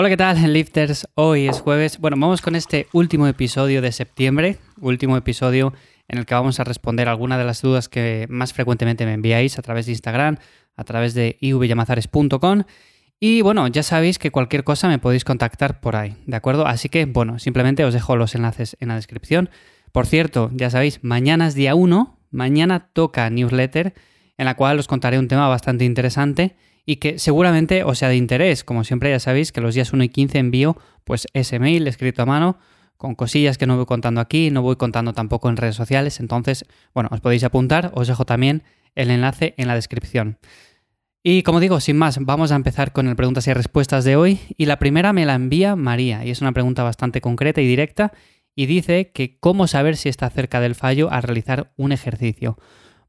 Hola, ¿qué tal, lifters? Hoy es jueves. Bueno, vamos con este último episodio de septiembre, último episodio en el que vamos a responder algunas de las dudas que más frecuentemente me enviáis a través de Instagram, a través de ivyamazares.com. Y bueno, ya sabéis que cualquier cosa me podéis contactar por ahí, ¿de acuerdo? Así que, bueno, simplemente os dejo los enlaces en la descripción. Por cierto, ya sabéis, mañana es día 1, mañana toca newsletter, en la cual os contaré un tema bastante interesante y que seguramente os sea de interés. Como siempre ya sabéis que los días 1 y 15 envío pues ese mail escrito a mano con cosillas que no voy contando aquí, no voy contando tampoco en redes sociales, entonces, bueno, os podéis apuntar, os dejo también el enlace en la descripción. Y como digo, sin más, vamos a empezar con el preguntas y respuestas de hoy. Y la primera me la envía María, y es una pregunta bastante concreta y directa, y dice que cómo saber si está cerca del fallo al realizar un ejercicio.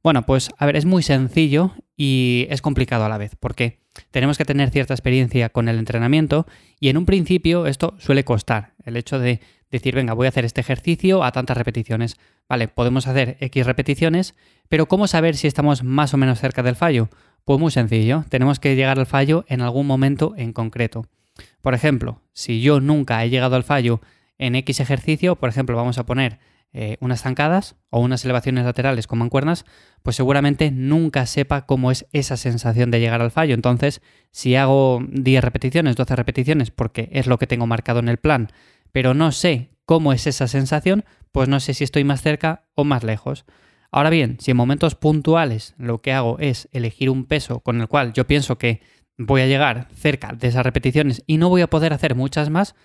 Bueno, pues a ver, es muy sencillo y es complicado a la vez, porque tenemos que tener cierta experiencia con el entrenamiento y en un principio esto suele costar, el hecho de decir, venga, voy a hacer este ejercicio a tantas repeticiones. Vale, podemos hacer X repeticiones, pero ¿cómo saber si estamos más o menos cerca del fallo? Pues muy sencillo, tenemos que llegar al fallo en algún momento en concreto. Por ejemplo, si yo nunca he llegado al fallo en X ejercicio, por ejemplo, vamos a poner eh, unas zancadas o unas elevaciones laterales con mancuernas, pues seguramente nunca sepa cómo es esa sensación de llegar al fallo. Entonces, si hago 10 repeticiones, 12 repeticiones, porque es lo que tengo marcado en el plan, pero no sé cómo es esa sensación, pues no sé si estoy más cerca o más lejos. Ahora bien, si en momentos puntuales lo que hago es elegir un peso con el cual yo pienso que voy a llegar cerca de esas repeticiones y no voy a poder hacer muchas más,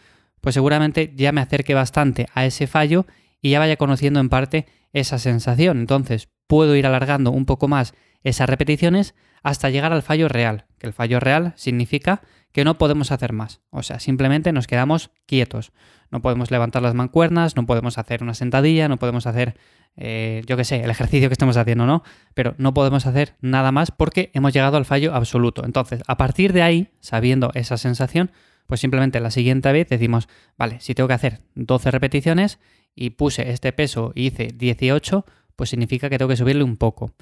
pues seguramente ya me acerque bastante a ese fallo y ya vaya conociendo en parte esa sensación. Entonces puedo ir alargando un poco más esas repeticiones hasta llegar al fallo real, que el fallo real significa que no podemos hacer más. O sea, simplemente nos quedamos quietos. No podemos levantar las mancuernas, no podemos hacer una sentadilla, no podemos hacer, eh, yo qué sé, el ejercicio que estemos haciendo, ¿no? Pero no podemos hacer nada más porque hemos llegado al fallo absoluto. Entonces, a partir de ahí, sabiendo esa sensación, pues simplemente la siguiente vez decimos, vale, si tengo que hacer 12 repeticiones y puse este peso y hice 18, pues significa que tengo que subirle un poco.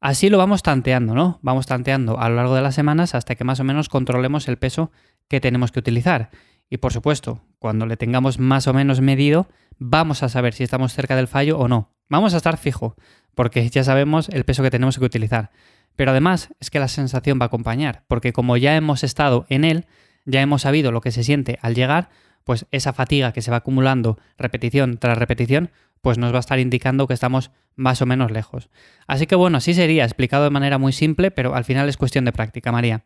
Así lo vamos tanteando, ¿no? Vamos tanteando a lo largo de las semanas hasta que más o menos controlemos el peso que tenemos que utilizar. Y por supuesto, cuando le tengamos más o menos medido, vamos a saber si estamos cerca del fallo o no. Vamos a estar fijo, porque ya sabemos el peso que tenemos que utilizar. Pero además es que la sensación va a acompañar, porque como ya hemos estado en él, ya hemos sabido lo que se siente al llegar, pues esa fatiga que se va acumulando repetición tras repetición, pues nos va a estar indicando que estamos más o menos lejos. Así que bueno, así sería, explicado de manera muy simple, pero al final es cuestión de práctica, María.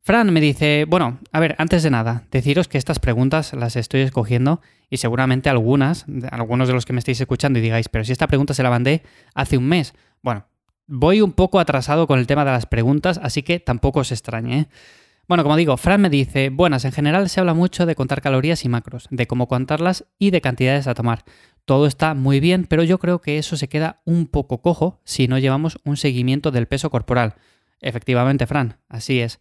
Fran me dice, bueno, a ver, antes de nada, deciros que estas preguntas las estoy escogiendo y seguramente algunas, algunos de los que me estáis escuchando y digáis, pero si esta pregunta se la mandé hace un mes. Bueno, voy un poco atrasado con el tema de las preguntas, así que tampoco os extrañe. ¿eh? Bueno, como digo, Fran me dice, buenas, en general se habla mucho de contar calorías y macros, de cómo contarlas y de cantidades a tomar. Todo está muy bien, pero yo creo que eso se queda un poco cojo si no llevamos un seguimiento del peso corporal. Efectivamente, Fran, así es.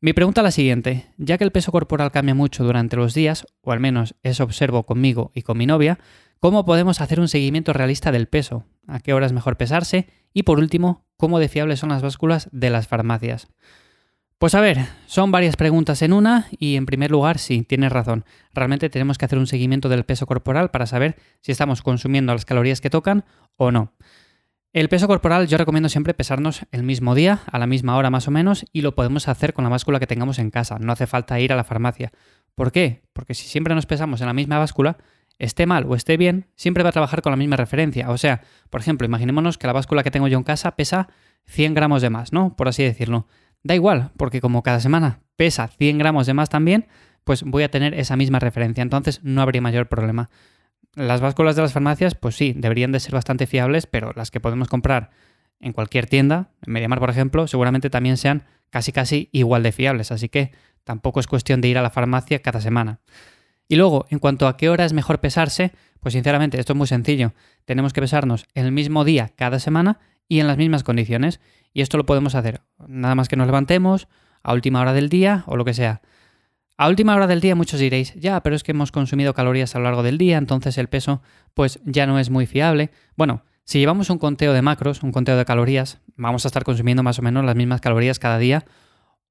Mi pregunta es la siguiente, ya que el peso corporal cambia mucho durante los días, o al menos eso observo conmigo y con mi novia, ¿cómo podemos hacer un seguimiento realista del peso? ¿A qué hora es mejor pesarse? Y por último, ¿cómo de fiables son las básculas de las farmacias? Pues a ver, son varias preguntas en una y en primer lugar, sí, tienes razón. Realmente tenemos que hacer un seguimiento del peso corporal para saber si estamos consumiendo las calorías que tocan o no. El peso corporal yo recomiendo siempre pesarnos el mismo día, a la misma hora más o menos, y lo podemos hacer con la báscula que tengamos en casa. No hace falta ir a la farmacia. ¿Por qué? Porque si siempre nos pesamos en la misma báscula, esté mal o esté bien, siempre va a trabajar con la misma referencia. O sea, por ejemplo, imaginémonos que la báscula que tengo yo en casa pesa 100 gramos de más, ¿no? Por así decirlo. Da igual, porque como cada semana pesa 100 gramos de más también, pues voy a tener esa misma referencia, entonces no habría mayor problema. Las básculas de las farmacias, pues sí, deberían de ser bastante fiables, pero las que podemos comprar en cualquier tienda, en Mediamar por ejemplo, seguramente también sean casi casi igual de fiables, así que tampoco es cuestión de ir a la farmacia cada semana. Y luego, en cuanto a qué hora es mejor pesarse, pues sinceramente esto es muy sencillo. Tenemos que pesarnos el mismo día cada semana y en las mismas condiciones. Y esto lo podemos hacer nada más que nos levantemos, a última hora del día o lo que sea. A última hora del día muchos diréis, ya, pero es que hemos consumido calorías a lo largo del día, entonces el peso pues ya no es muy fiable. Bueno, si llevamos un conteo de macros, un conteo de calorías, vamos a estar consumiendo más o menos las mismas calorías cada día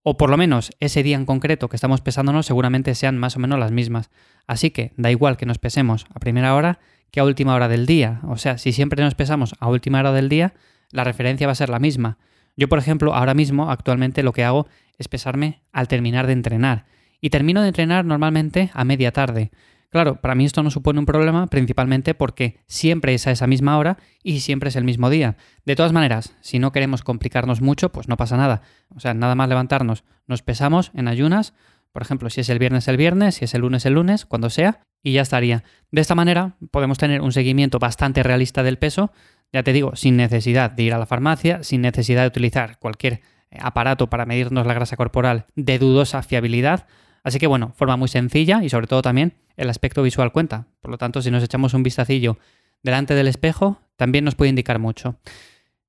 O por lo menos ese día en concreto que estamos pesándonos seguramente sean más o menos las mismas. Así que da igual que nos pesemos a primera hora que a última hora del día. O sea, si siempre nos pesamos a última hora del día, la referencia va a ser la misma. Yo, por ejemplo, ahora mismo, actualmente lo que hago es pesarme al terminar de entrenar. Y termino de entrenar normalmente a media tarde. Claro, para mí esto no supone un problema, principalmente porque siempre es a esa misma hora y siempre es el mismo día. De todas maneras, si no queremos complicarnos mucho, pues no pasa nada. O sea, nada más levantarnos, nos pesamos en ayunas, por ejemplo, si es el viernes el viernes, si es el lunes el lunes, cuando sea, y ya estaría. De esta manera podemos tener un seguimiento bastante realista del peso, ya te digo, sin necesidad de ir a la farmacia, sin necesidad de utilizar cualquier eh, aparato para medirnos la grasa corporal de dudosa fiabilidad. Así que bueno, forma muy sencilla y sobre todo también el aspecto visual cuenta. Por lo tanto, si nos echamos un vistacillo delante del espejo, también nos puede indicar mucho.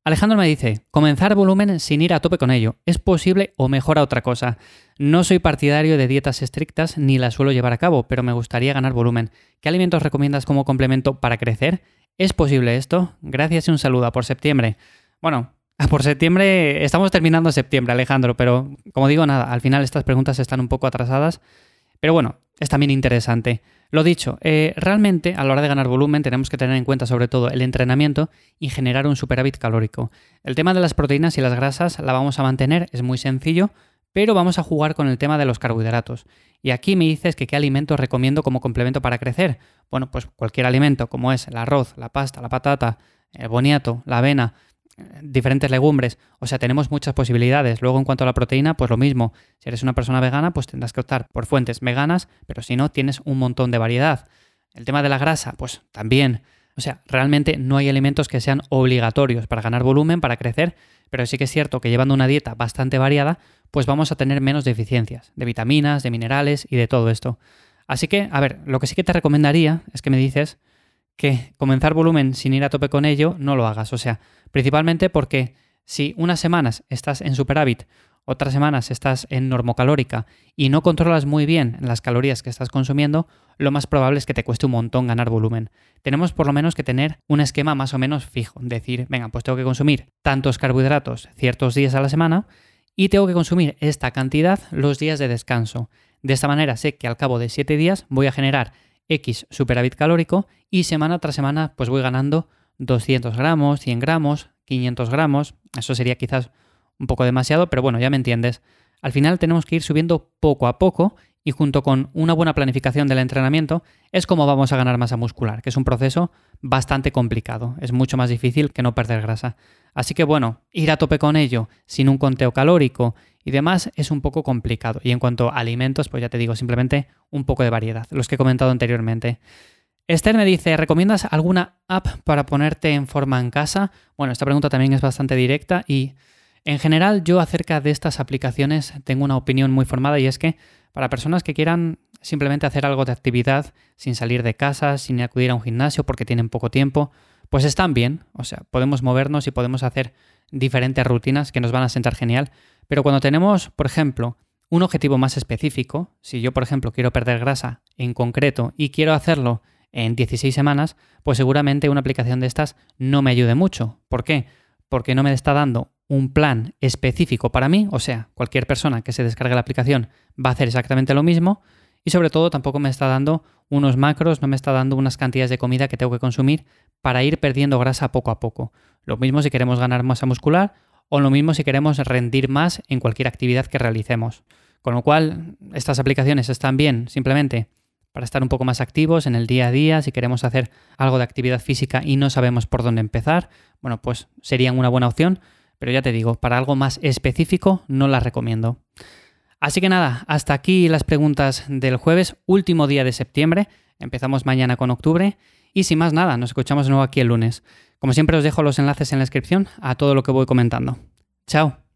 Alejandro me dice, comenzar volumen sin ir a tope con ello. ¿Es posible o mejor a otra cosa? No soy partidario de dietas estrictas ni las suelo llevar a cabo, pero me gustaría ganar volumen. ¿Qué alimentos recomiendas como complemento para crecer? ¿Es posible esto? Gracias y un saludo por septiembre. Bueno, por septiembre, estamos terminando septiembre, Alejandro, pero como digo, nada, al final estas preguntas están un poco atrasadas. Pero bueno, es también interesante. Lo dicho, eh, realmente a la hora de ganar volumen tenemos que tener en cuenta sobre todo el entrenamiento y generar un superávit calórico. El tema de las proteínas y las grasas la vamos a mantener, es muy sencillo, pero vamos a jugar con el tema de los carbohidratos. Y aquí me dices que qué alimentos recomiendo como complemento para crecer. Bueno, pues cualquier alimento, como es el arroz, la pasta, la patata, el boniato, la avena, diferentes legumbres. O sea, tenemos muchas posibilidades. Luego, en cuanto a la proteína, pues lo mismo. Si eres una persona vegana, pues tendrás que optar por fuentes veganas, pero si no, tienes un montón de variedad. El tema de la grasa, pues también. O sea, realmente no hay alimentos que sean obligatorios para ganar volumen, para crecer, pero sí que es cierto que llevando una dieta bastante variada, pues vamos a tener menos deficiencias de vitaminas, de minerales y de todo esto. Así que, a ver, lo que sí que te recomendaría es que me dices que comenzar volumen sin ir a tope con ello, no lo hagas. O sea, principalmente porque si unas semanas estás en superávit, otras semanas estás en normocalórica y no controlas muy bien las calorías que estás consumiendo, lo más probable es que te cueste un montón ganar volumen. Tenemos por lo menos que tener un esquema más o menos fijo, decir, venga, pues tengo que consumir tantos carbohidratos ciertos días a la semana y tengo que consumir esta cantidad los días de descanso. De esta manera sé que al cabo de 7 días voy a generar X superávit calórico y semana tras semana pues voy ganando 200 gramos, 100 gramos, 500 gramos. Eso sería quizás un poco demasiado, pero bueno, ya me entiendes. Al final tenemos que ir subiendo poco a poco y junto con una buena planificación del entrenamiento es como vamos a ganar masa muscular, que es un proceso bastante complicado, es mucho más difícil que no perder grasa. Así que bueno, ir a tope con ello sin un conteo calórico y demás es un poco complicado. Y en cuanto a alimentos, pues ya te digo, simplemente un poco de variedad, los que he comentado anteriormente. Esther me dice, ¿recomiendas alguna app para ponerte en forma en casa? Bueno, esta pregunta también es bastante directa y en general yo acerca de estas aplicaciones tengo una opinión muy formada y es que para personas que quieran simplemente hacer algo de actividad sin salir de casa, sin acudir a un gimnasio porque tienen poco tiempo, pues están bien. O sea, podemos movernos y podemos hacer diferentes rutinas que nos van a sentar genial. Pero cuando tenemos, por ejemplo, un objetivo más específico, si yo, por ejemplo, quiero perder grasa en concreto y quiero hacerlo en 16 semanas, pues seguramente una aplicación de estas no me ayude mucho. ¿Por qué? Porque no me está dando un plan específico para mí, o sea, cualquier persona que se descargue la aplicación va a hacer exactamente lo mismo y sobre todo tampoco me está dando unos macros, no me está dando unas cantidades de comida que tengo que consumir para ir perdiendo grasa poco a poco. Lo mismo si queremos ganar masa muscular o lo mismo si queremos rendir más en cualquier actividad que realicemos. Con lo cual, estas aplicaciones están bien simplemente para estar un poco más activos en el día a día, si queremos hacer algo de actividad física y no sabemos por dónde empezar, bueno, pues serían una buena opción, pero ya te digo, para algo más específico no las recomiendo. Así que nada, hasta aquí las preguntas del jueves, último día de septiembre, empezamos mañana con octubre y sin más nada, nos escuchamos de nuevo aquí el lunes. Como siempre os dejo los enlaces en la descripción a todo lo que voy comentando. Chao.